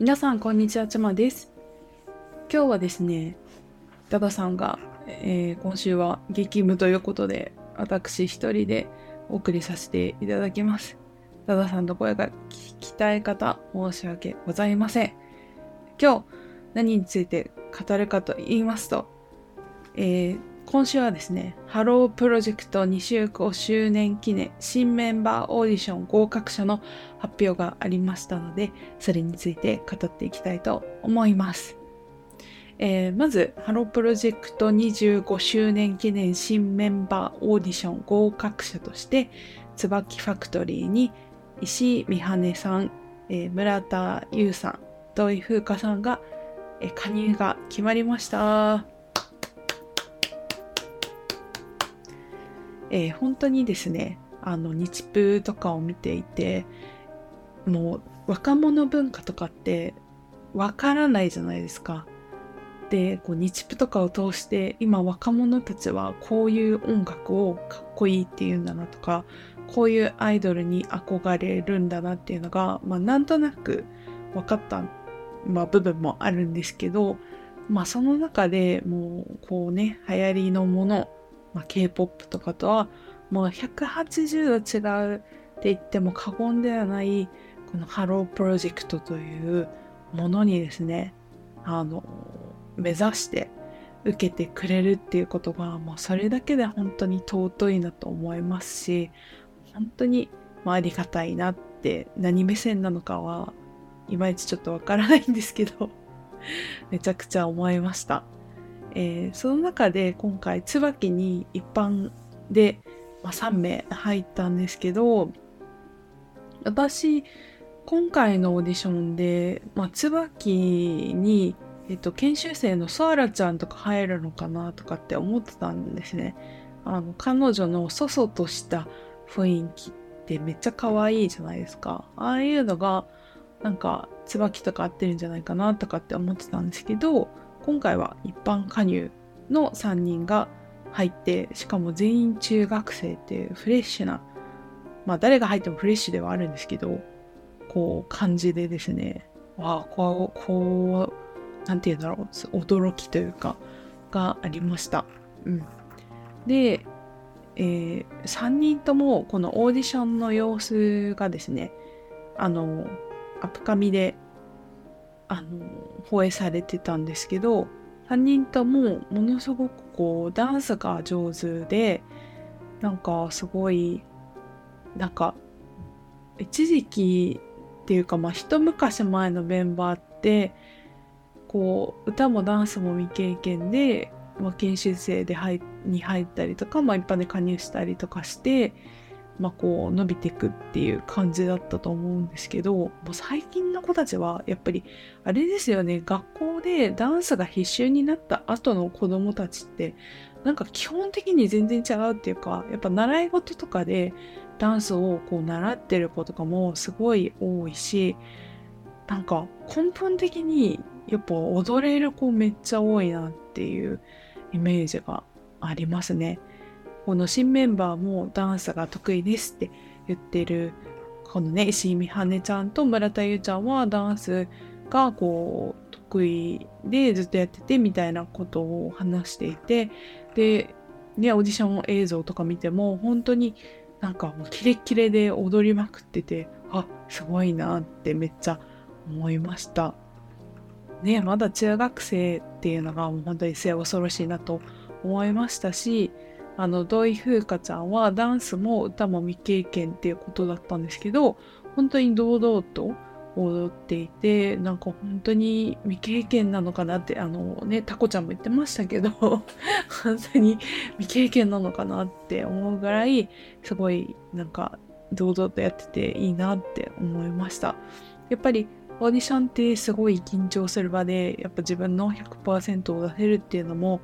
皆さんこんにちは。ちまです。今日はですねダダさんが、えー、今週は激務ということで私一人でお送りさせていただきます。ダダさんの声が聞きたい方申し訳ございません。今日何について語るかと言いますと、えー、今週はですね、ハロープロジェクト25周年記念新メンバーオーディション合格者の発表がありましたので、それについて語っていきたいと思います。えー、まず、ハロープロジェクト25周年記念新メンバーオーディション合格者として、椿ファクトリーに石井美羽さん、えー、村田優さん、土井風花さんが、えー、加入が決まりました。えー、本当にですねあの日プとかを見ていてもう若者文化とかってわからないじゃないですか。でこう日プとかを通して今若者たちはこういう音楽をかっこいいっていうんだなとかこういうアイドルに憧れるんだなっていうのが、まあ、なんとなく分かった、まあ、部分もあるんですけど、まあ、その中でもうこうね流行りのものまあ、K-POP とかとはもう180度違うって言っても過言ではないこのハロープロジェクトというものにですねあの目指して受けてくれるっていうことがもうそれだけで本当に尊いなと思いますし本当にまあありがたいなって何目線なのかはいまいちちょっとわからないんですけどめちゃくちゃ思いました。えー、その中で今回椿に一般で、まあ、3名入ったんですけど私今回のオーディションで、まあ、椿に、えっと、研修生のソアラちゃんとか入るのかなとかって思ってたんですね。あの彼女のそそとした雰囲気ってめっちゃ可愛いじゃないですか。ああいうのがなんか椿とか合ってるんじゃないかなとかって思ってたんですけど今回は一般加入の3人が入ってしかも全員中学生っていうフレッシュなまあ誰が入ってもフレッシュではあるんですけどこう感じでですねわあこうこうなんて言うんだろう驚きというかがありました。うん、で、えー、3人ともこのオーディションの様子がですねあのアップカミであの放映されてたんですけど3人ともものすごくこうダンスが上手でなんかすごいなんか一時期っていうかまあ一昔前のメンバーってこう歌もダンスも未経験で、まあ、研修生で入に入ったりとか、まあ、一般で加入したりとかしてまあ、こう伸びていくっていう感じだったと思うんですけどもう最近の子たちはやっぱりあれですよね学校でダンスが必修になった後の子供たちってなんか基本的に全然違うっていうかやっぱ習い事とかでダンスをこう習ってる子とかもすごい多いしなんか根本的にやっぱ踊れる子めっちゃ多いなっていうイメージがありますね。この新メンバーもダンスが得意ですって言ってるこのね石井美羽ちゃんと村田優ちゃんはダンスがこう得意でずっとやっててみたいなことを話していてでねオーディション映像とか見ても本当になんかもうキレッキレで踊りまくっててあすごいなってめっちゃ思いました。ねまだ中学生っていうのがもう本当に末恐ろしいなと思いましたしあの土井風花ちゃんはダンスも歌も未経験っていうことだったんですけど本当に堂々と踊っていてなんか本当に未経験なのかなってあのねタコちゃんも言ってましたけど本当に未経験なのかなって思うぐらいすごいなんか堂々とやってていいなって思いました。やっぱりオーディションってすごい緊張する場でやっぱ自分の100%を出せるっていうのも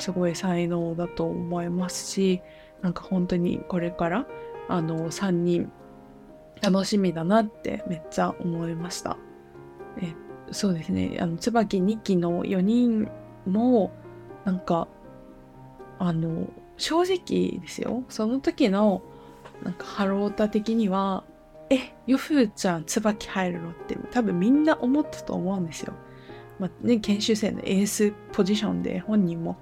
すごい才能だと思いますしなんか本当にこれからあの3人楽しみだなってめっちゃ思いました。えそうですねあの椿2期の4人もなんかあの正直ですよその時のなんかハロータ的にはえ、ヨフーちゃん、椿入るのって多分みんな思ったと思うんですよ。まあね、研修生のエースポジションで本人も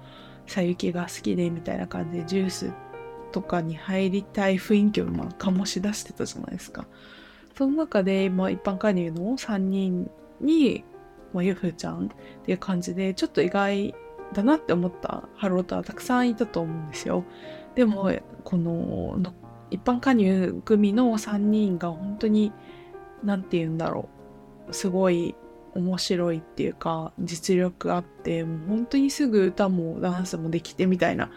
さゆきが好きでみたいな感じでジュースとかに入りたい雰囲気をまあ醸し出してたじゃないですか。その中で、まあ、一般加入の3人に、まあ、ゆふちゃんっていう感じでちょっと意外だなって思ったハロータはたくさんいたと思うんですよ。でもこの一般加入組の3人が本当に何て言うんだろうすごい面白いっていうか実力あってもう本当にすぐ歌もダンスもできてみたいな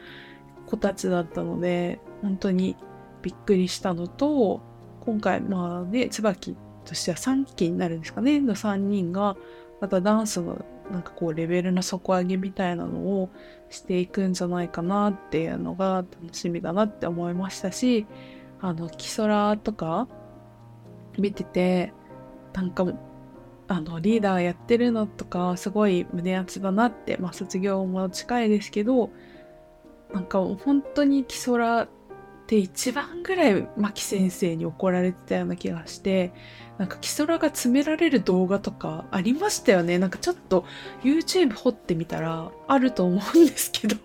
子たちだったので本当にびっくりしたのと今回まあね椿としては3期になるんですかねの3人がまたダンスのなんかこうレベルの底上げみたいなのをしていくんじゃないかなっていうのが楽しみだなって思いましたしあのキソラとか見ててなんかあのリーダーやってるのとかすごい胸熱だなってまあ卒業も近いですけどなんか本当にキソラって一番ぐらい牧先生に怒られてたような気がしてなんかキソラが詰められる動画とかありましたよね。なんかちょっと YouTube 掘ってみたらあると思うんですけど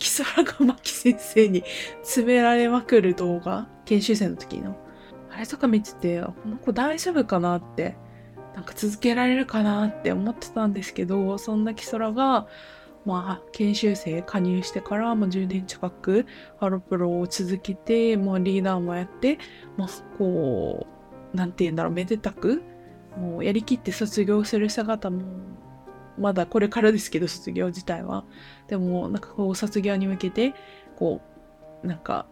キソラが牧先生に詰められまくる動画研修生の時の。あれとか見ててこの子大丈夫かなってなんか続けられるかなって思ってたんですけどそんなキソラがまあ、研修生加入してからもう10年近くハロプロを続けて、まあ、リーダーもやって、まあ、こう、なんて言うんだろう、めでたく、もうやりきって卒業する姿も、まだこれからですけど、卒業自体は。でも、なんかこう、卒業に向けて、こう、なんか、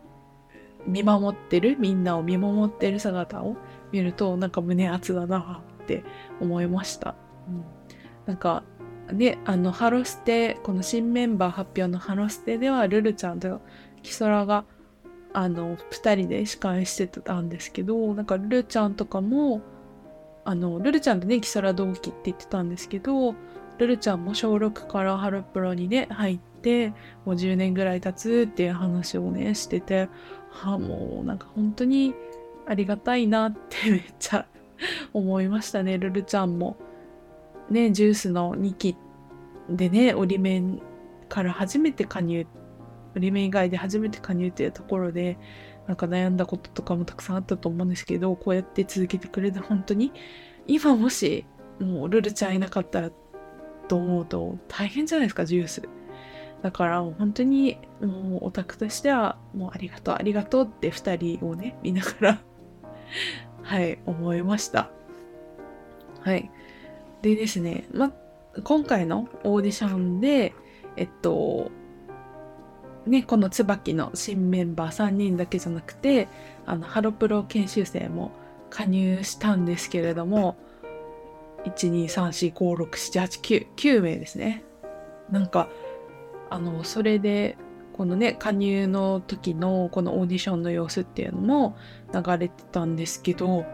見守ってる、みんなを見守ってる姿を見ると、なんか胸熱だなって思いました。うん、なんか、で、あの、ハロステ、この新メンバー発表のハロステでは、ルルちゃんとキソラが、あの、二人で司会してたんですけど、なんかルルちゃんとかも、あの、ルルちゃんとね、キソラ同期って言ってたんですけど、ルルちゃんも小6からハロプロにね、入って、もう10年ぐらい経つっていう話をね、してて、はあ、もうなんか本当にありがたいなって めっちゃ 思いましたね、ルルちゃんも。ね、ジュースの2期でね、折り面から初めて加入、折り面以外で初めて加入っていうところで、なんか悩んだこととかもたくさんあったと思うんですけど、こうやって続けてくれて本当に、今もし、もうルルちゃんいなかったらと思うと大変じゃないですか、ジュース。だから本当にもうオタクとしてはもうありがとうありがとうって2人をね見ながらはい思いましたはいでですね、ま、今回のオーディションで、えっと、ね、この椿の新メンバー3人だけじゃなくて、あの、ハロプロ研修生も加入したんですけれども、1、2、3、4、5、6、7、8、9、9名ですね。なんか、あの、それで、このね、加入の時のこのオーディションの様子っていうのも流れてたんですけど、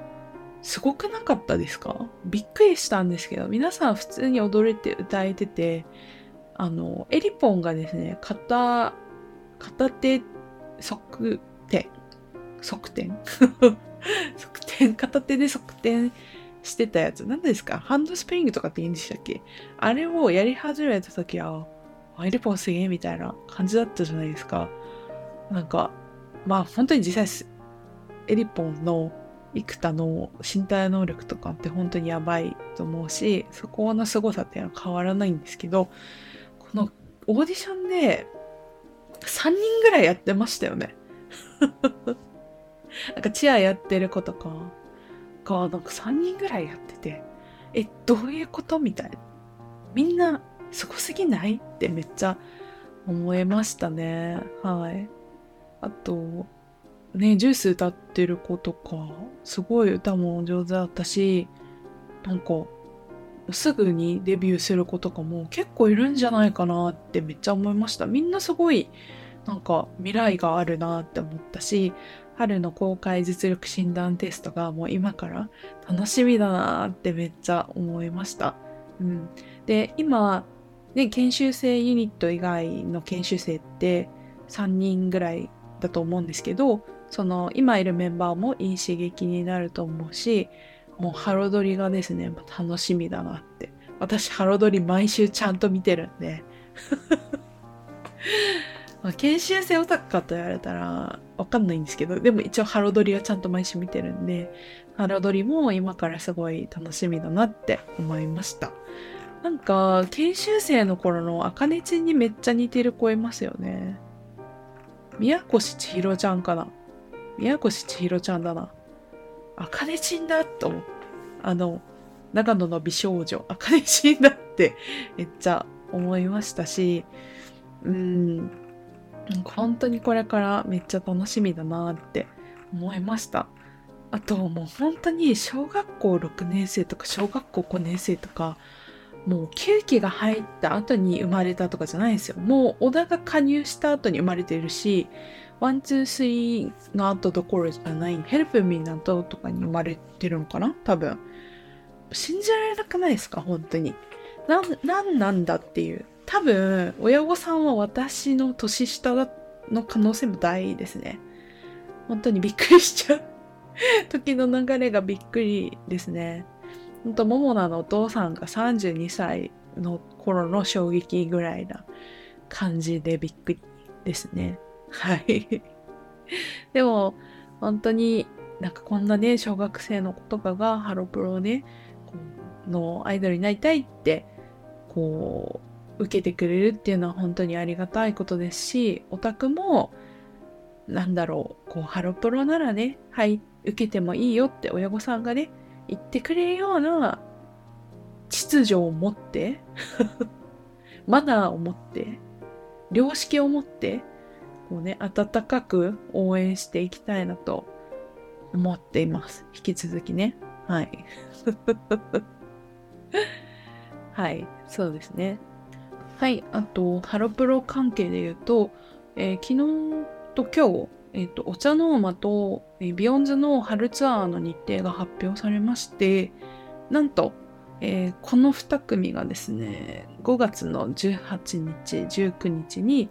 すごくなかったですか？びっくりしたんですけど、皆さん普通に踊れて歌えてて、あの、エリポンがですね、片、片手側転、側転側転、片手で側転してたやつ。何ですか？ハンドスプリングとかって言うんでしたっけ？あれをやり始めた時は、エリポンすげえみたいな感じだったじゃないですか。なんか、まあ本当に実際、エリポンの幾多の身体能力とかって本当にやばいと思うし、そこの凄さっていうのは変わらないんですけど、このオーディションで3人ぐらいやってましたよね。なんかチアやってる子とかがなんか3人ぐらいやってて、え、どういうことみたいな。みんなすごすぎない？ってめっちゃ思いましたね。はい。あと、ね、ジュース歌ってる子とか、すごい歌も上手だったし、なんか、すぐにデビューする子とかも結構いるんじゃないかなってめっちゃ思いました。みんなすごい、なんか未来があるなって思ったし、春の公開実力診断テストがもう今から楽しみだなってめっちゃ思いました。うん。で、今、ね、研修生ユニット以外の研修生って3人ぐらいだと思うんですけど、その今いるメンバーもいい刺激になると思うしもうハロドリがですね楽しみだなって私ハロドリ毎週ちゃんと見てるんで、研修生オタクかと言われたらわかんないんですけど、でも一応ハロドリはちゃんと毎週見てるんで、ハロドリも今からすごい楽しみだなって思いました。なんか、研修生の頃のあかねちんにめっちゃ似てる子いますよね。宮越千尋ちゃんかな宮越千尋ちゃんだな。あかねちんだと思って。あの、長野の美少女、あかねちんだってめっちゃ思いましたし、うん、本当にこれからめっちゃ楽しみだなって思いました。あともう本当に小学校6年生とか小学校5年生とかもう9期が入った後に生まれたとかじゃないんですよ。もう小田が加入した後に生まれてるし、 One, Two, Three の後どころじゃない、 Help me の後とかに生まれてるのかな？多分。信じられなくないですか？本当に。な、なんなんだっていう。多分、親御さんは私の年下の可能性も大ですね。本当にびっくりしちゃう時の流れがびっくりですね。本当、モモナのお父さんが32歳の頃の衝撃ぐらいな感じでびっくりですね。はい。でも、本当になんかこんなね、小学生の子とかがハロプロね、のアイドルになりたいって、こう、受けてくれるっていうのは本当にありがたいことですし、オタクも、なんだろう、こう、ハロプロならね、はい、受けてもいいよって親御さんがね、言ってくれるような秩序を持って マナーを持って、良識を持って、こうね、温かく応援していきたいなと思っています。引き続きね。はい。はい、そうですね。はい、あと、ハロプロ関係で言うと、えー、昨日と今日、えっ、と、 OCHA NORMA と、 BEYOOOOONDS の春ツアーの日程が発表されまして、なんと、えー、この2組がですね、5月の18日、19日に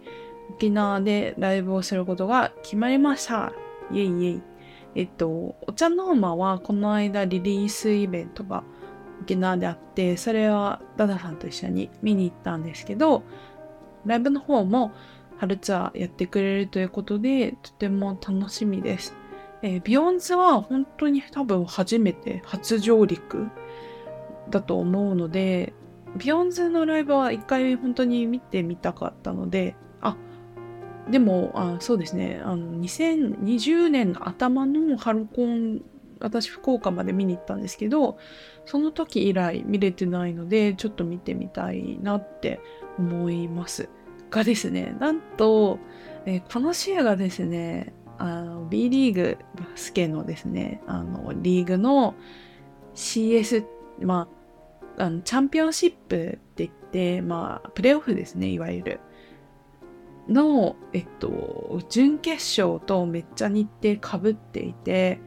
沖縄でライブをすることが決まりました。イェイイェイ。えっと、 OCHA NORMA はこの間リリースイベントが沖縄であって、それはダダさんと一緒に見に行ったんですけど、ライブの方も春ツアーやってくれるということで、とても楽しみです。えー、 BEYOOOOONDS は本当に多分初めて初上陸だと思うので、 BEYOOOOONDS のライブは一回本当に見てみたかったので、あ、でも、あそうですね、あの、2020年の頭のハロコン私福岡まで見に行ったんですけどその時以来見れてないのでちょっと見てみたいなって思いますがですね。なんと、えー、この週がですねあの B リーグバスケのですねあのリーグの CS まああのチャンピオンシップって言ってまあプレーオフですねいわゆる。の、えっと、準決勝とめっちゃ日程かぶっていて、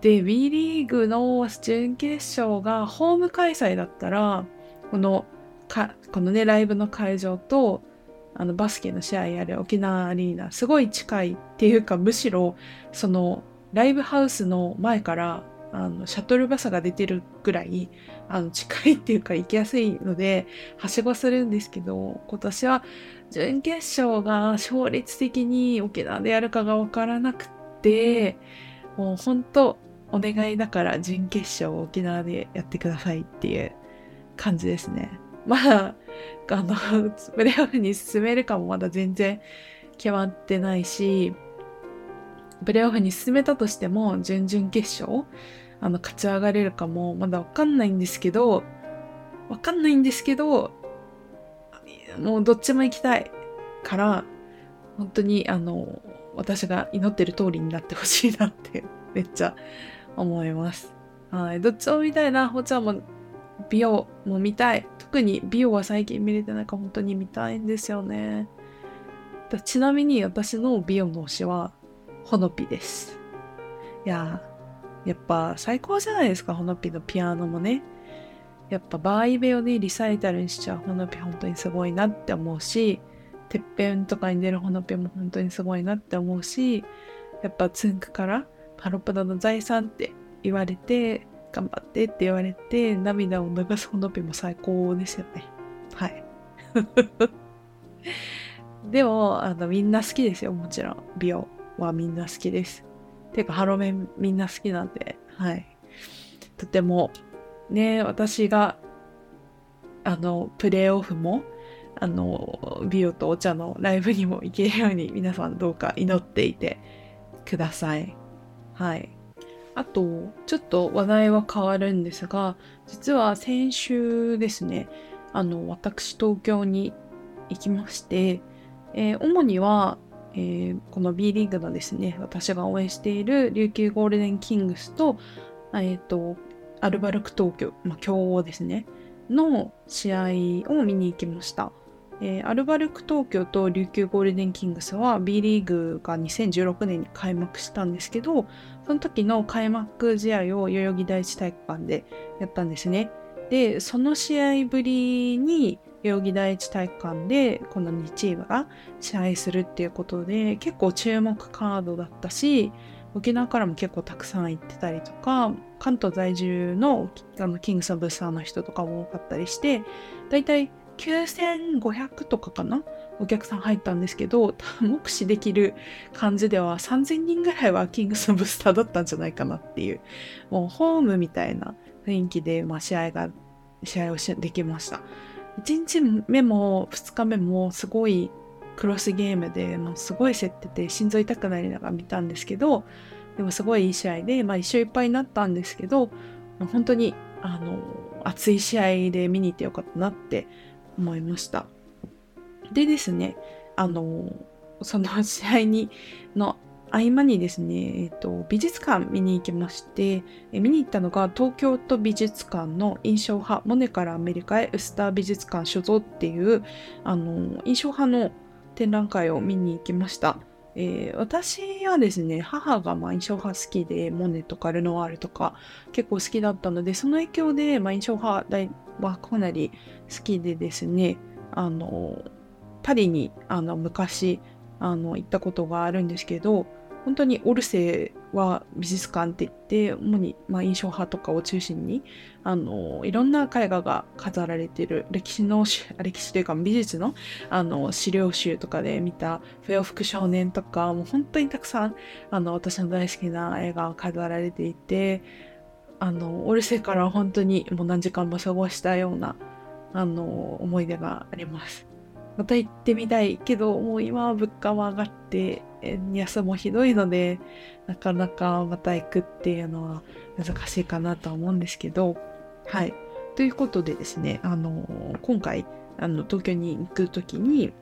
で、WE リーグの準決勝がホーム開催だったら、この、か、このね、ライブの会場と、あの、バスケの試合やる沖縄アリーナ、すごい近いっていうか、むしろ、その、ライブハウスの前から、あの、シャトルバスが出てるぐらい、あの、近いっていうか行きやすいので、はしごするんですけど、今年は準決勝が勝率的に沖縄でやるかがわからなくて、もう本当お願いだから準決勝を沖縄でやってくださいっていう感じですね。まあ、あの、プレーオフに進めるかもまだ全然決まってないし、プレーオフに進めたとしても、準々決勝、あの、勝ち上がれるかもまだわかんないんですけど、わかんないんですけど、もうどっちも行きたいから、本当にあの、私が祈ってる通りになってほしいなってめっちゃ思います。はい。どっちも見たいな。ほちゃんも美容も見たい。特に美容は最近見れてないから本当に見たいんですよね。ちなみに私の美容の推しは、ほのぴです。いややっぱ最高じゃないですか、ほのぴのピアノもね。やっぱバーイベをね、リサイタルにしちゃうほのぴ本当にすごいなって思うし、てっぺんとかに出るほのぴも本当にすごいなって思うし、やっぱつんくからハロプロの財産って言われて、頑張ってって言われて、涙を流すほのびも最高ですよね。はい。でも、あの、みんな好きですよ、もちろん。美容はみんな好きです。ていうか、ハロメンみんな好きなんで、はい。とても、ね、私が、あの、プレイオフも、あの、美容とお茶のライブにも行けるように皆さんどうか祈っていてください。はい。あと、ちょっと話題は変わるんですが、実は先週ですね、あの、私東京に行きまして、えー、主には、えー、この B リーグのですね、私が応援している琉球ゴールデンキングスと、えっ、ー、と、アルバルク東京、まあ、強豪ですね、の試合を見に行きました。えー、アルバルク東京と琉球ゴールデンキングスは B リーグが2016年に開幕したんですけど、その時の開幕試合を代々木第一体育館でやったんですね。で、その試合ぶりに代々木第一体育館でこの2チームが試合するっていうことで結構注目カードだったし、沖縄からも結構たくさん行ってたりとか、関東在住のあのキングスのブスターの人とかも多かったりして、だいたい9500とかかなお客さん入ったんですけど、目視できる感じでは3000人ぐらいはキングスのブスターだったんじゃないかなっていう、もうホームみたいな雰囲気で、まあ、試合が、試合をできました。1日目も2日目もすごいクロスゲームで、もうすごい競ってて心臓痛くなりながら見たんですけど、でもすごいいい試合で、まあ一勝いっぱいになったんですけど、本当に、あの、熱い試合で見に行ってよかったなって思いました。でですね、あの、その 試合に、の合間にですね、えっと、美術館見に行きまして、え見に行ったのが東京都美術館の印象派、モネからアメリカへウスター美術館所蔵っていう、あの、印象派の展覧会を見に行きました。えー、私はですね、母がま印象派好きで、モネとかルノワールとか結構好きだったので、その影響で、ま、印象派はかなり好きでですね、あの、パリにあの昔あの行ったことがあるんですけど、本当にオルセーは美術館って言って、主に、まあ、印象派とかを中心に、あの、いろんな絵画が飾られている歴史の、歴史というか美術の、あの、資料集とかで見た、笛を吹く少年とか、もう本当にたくさん、あの、私の大好きな絵が飾られていて、あの、オルセーから本当にもう何時間も過ごしたような、あの、思い出があります。また行ってみたいけど、もう今は物価も上がって、安もひどいので、なかなかまた行くっていうのは難しいかなとは思うんですけど、はい。ということでですね、あの、今回、あの、東京に行くときに、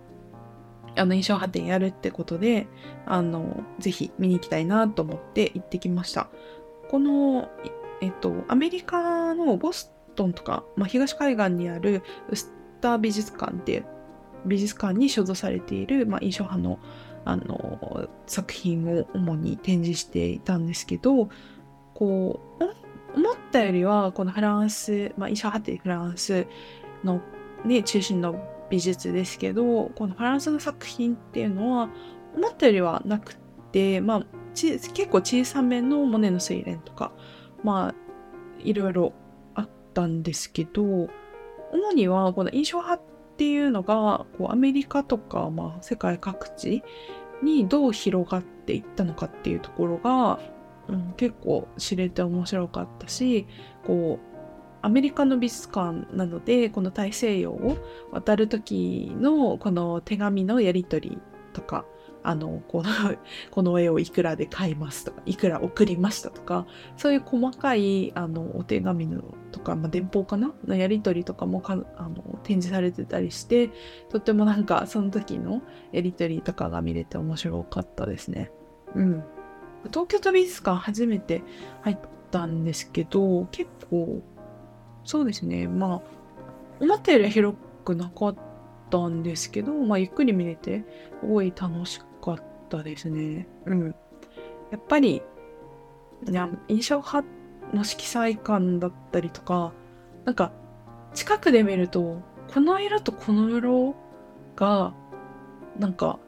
あの、印象派展やるってことで、あの、ぜひ見に行きたいなと思って行ってきました。この、えっと、アメリカのボストンとか、まあ、東海岸にあるウスター美術館って美術館に所蔵されている、まあ、印象派のあの作品を主に展示していたんですけどこう思ったよりはこのフランス、まあ、印象派ってフランスの、ね、中心の美術ですけどこのフランスの作品っていうのは思ったよりはなくて、まあ、結構小さめのモネの睡蓮とかまあいろいろあったんですけど主にはこの印象派っていうのがこうアメリカとか、まあ、世界各地にどう広がっていったのかっていうところが、うん、結構知れて面白かったしこうアメリカの美術館なのでこの大西洋を渡る時のこの手紙のやり取りとかあの、この、この絵をいくらで買いますとか、いくら送りましたとか、そういう細かい、あの、お手紙のとか、まあ、電報かな？のやり取りとかもかあの展示されてたりして、とってもなんか、その時のやり取りとかが見れて面白かったですね。うん。東京都美術館初めて入ったんですけど、結構、そうですね、まあ、思ったより広くなかったんですけど、まあ、ゆっくり見れて、すごい楽しったですね。うん。やっぱり、いや印象派の色彩感だったりとか、なんか、近くで見ると、この色とこの色が、なんか、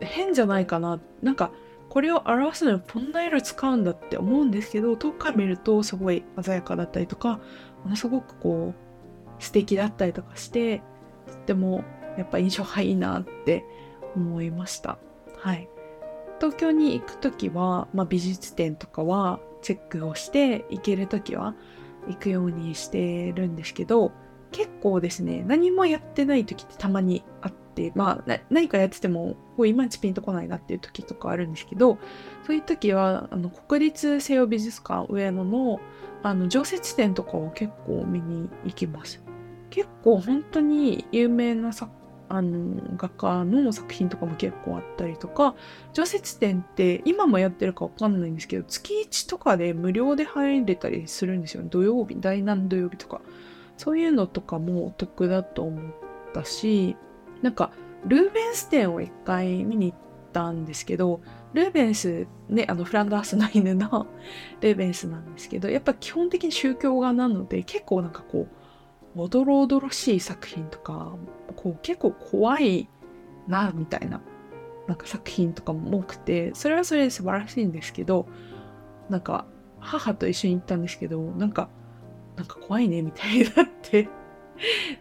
変じゃないかな。なんか、これを表すのにこんな色使うんだって思うんですけど遠くから見るとすごい鮮やかだったりとかものすごくこう素敵だったりとかしてとってもやっぱ印象がいいなって思いました。はい。東京に行く時は、まあ、美術展とかはチェックをして行ける時は行くようにしてるんですけど結構ですね何もやってない時ってたまにあってまあ何かやっててもこういまいちピンとこないなっていう時とかあるんですけどそういう時はあの国立西洋美術館上野のあの常設展とかを結構見に行きます結構本当に有名な作あの画家の作品とかも結構あったりとか常設展って今もやってるかわかんないんですけど月1とかで無料で入れたりするんですよ土曜日第何土曜日とか。そういうのとかもお得だと思ったしなんかルーベンス展を一回見に行ったんですけどルーベンスねあのフランダースの犬の ルーベンスなんですけどやっぱ基本的に宗教画なので結構なんかこうおどろおどろしい作品とかこう結構怖いなみたいななんか作品とかも多くてそれはそれで素晴らしいんですけどなんか母と一緒に行ったんですけどなんかなんか怖いねみたいになって。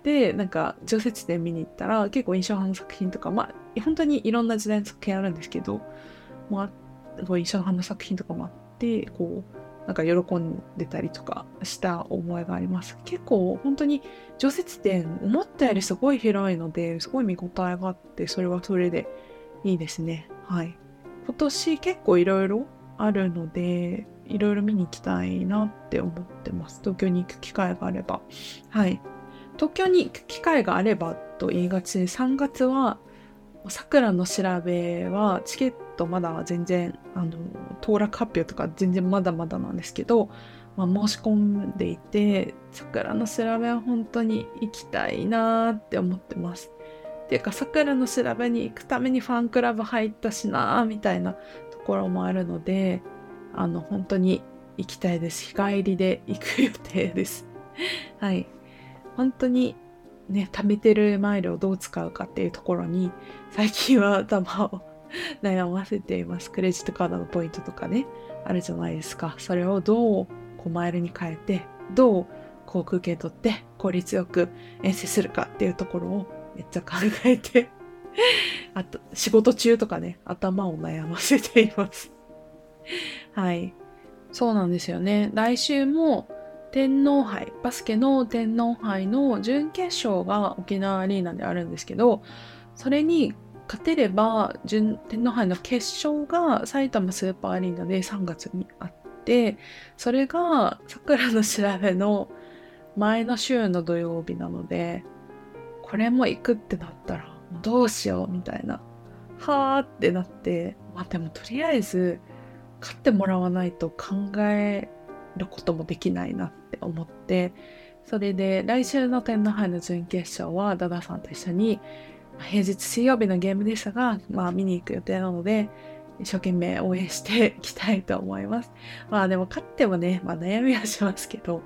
でなんか常設展見に行ったら結構印象派の作品とかまあ本当にいろんな時代の作品あるんですけど、まあ、印象派の作品とかもあってこうなんか喜んでたりとかした思いがあります。結構本当に常設展思ったよりすごい広いのですごい見応えがあってそれはそれでいいですね。はい。今年結構いろいろあるのでいろいろ見に行きたいなって思ってます。東京に行く機会があれば。はい。東京に行く機会があればと言いがちで3月はさくらの調べはチケットまだ全然あの当落発表とか全然まだまだなんですけど、まあ、申し込んでいてさくらの調べは本当に行きたいなーって思ってます。っていうかさくらの調べに行くためにファンクラブ入ったしなーみたいなところもあるのであの本当に行きたいです。日帰りで行く予定です。はい。本当にね、貯めてるマイルをどう使うかっていうところに、最近は頭を 悩ませています。クレジットカードのポイントとかね、あるじゃないですか。それをどうこうマイルに変えて、どう航空券取って効率よく遠征するかっていうところをめっちゃ考えて あと、仕事中とかね、頭を悩ませていますはい。そうなんですよね。来週も、天皇杯、バスケの天皇杯の準決勝が沖縄アリーナであるんですけど、それに勝てれば準天皇杯の決勝が埼玉スーパーアリーナで3月にあって、それが桜の調べの前の週の土曜日なので、これも行くってなったらどうしようみたいな。はーってなって、まあでもとりあえず勝ってもらわないと考えることもできないなっって思ってそれで来週の天皇杯の準決勝はダダさんと一緒に平日水曜日のゲームでしたが、まあ見に行く予定なので一生懸命応援していきたいと思います。まあでも勝ってもね、まあ悩みはしますけど、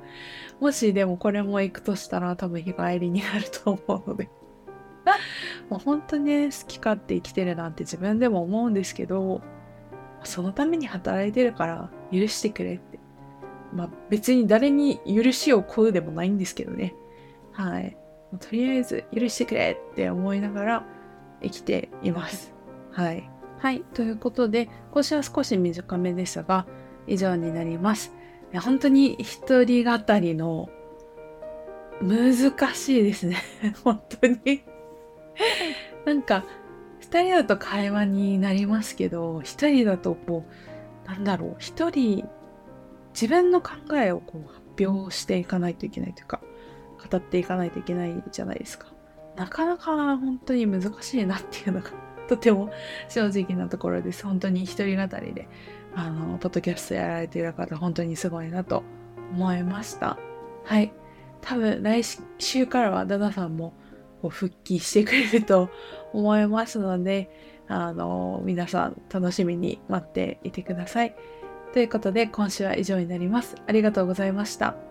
もしでもこれも行くとしたら多分日帰りになると思うので。もう本当にね、好き勝手生きてるなんて自分でも思うんですけど、そのために働いてるから許してくれってまあ別に誰に許しを請うでもないんですけどね。はい。とりあえず許してくれって思いながら生きています。はい。はい。ということで、今週は少し短めですが、以上になります。本当に一人語りの難しいですね。本当になんか、二人だと会話になりますけど、一人だとこう、なんだろう、一人自分の考えをこう発表していかないといけないというか語っていかないといけないじゃないですか。なかなか本当に難しいなっていうのがとても正直なところです。本当に一人語りであのポッドキャストやられている方本当にすごいなと思いました。はい。多分来週からはダダさんもこう復帰してくれると思いますのであの皆さん楽しみに待っていてください。ということで今週は以上になります。ありがとうございました。